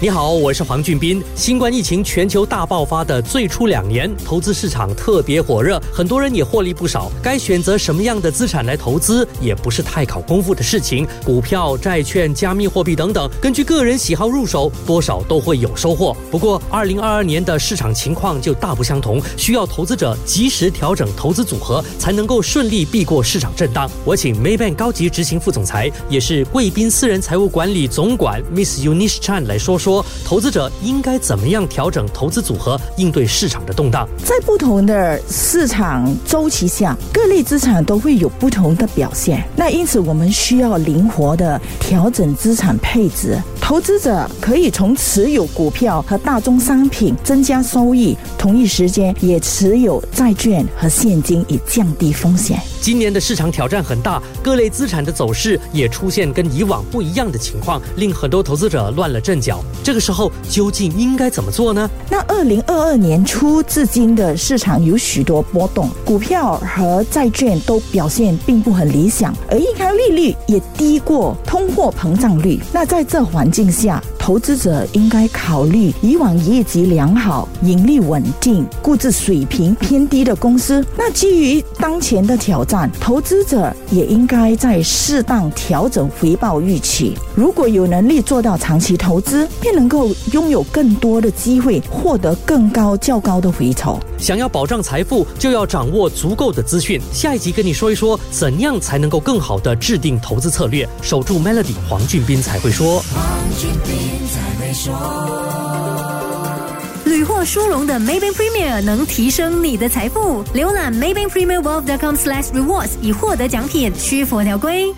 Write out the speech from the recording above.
你好，我是黄俊斌。新冠疫情全球大爆发的最初两年，投资市场特别火热，很多人也获利不少。该选择什么样的资产来投资，也不是太考功夫的事情。股票、债券、加密货币等等，根据个人喜好入手，多少都会有收获。不过，二零二二年的市场情况就大不相同，需要投资者及时调整投资组合，才能够顺利避过市场震荡。我请 Maybank 高级执行副总裁，也是贵宾私人财务管理总管 Miss Eunice Chan 来说说。说，投资者应该怎么样调整投资组合，应对市场的动荡？在不同的市场周期下，各类资产都会有不同的表现。那因此，我们需要灵活的调整资产配置。投资者可以从持有股票和大宗商品增加收益，同一时间也持有债券和现金，以降低风险。今年的市场挑战很大，各类资产的走势也出现跟以往不一样的情况，令很多投资者乱了阵脚。这个时候究竟应该怎么做呢？那二零二二年初至今的市场有许多波动，股票和债券都表现并不很理想，而银行利率也低过通货膨胀率。那在这环境。下，投资者应该考虑以往业绩良好、盈利稳定、估值水平偏低的公司。那基于当前的挑战，投资者也应该在适当调整回报预期。如果有能力做到长期投资，便能够拥有更多的机会，获得更高、较高的回酬。想要保障财富，就要掌握足够的资讯。下一集跟你说一说，怎样才能够更好的制定投资策略。守住 Melody，黄俊斌才会说。屡获殊荣的 Maybank Premier 能提升你的财富。浏览 Maybank Premier Wealth.com/rewards 以获得奖品，需符合条规。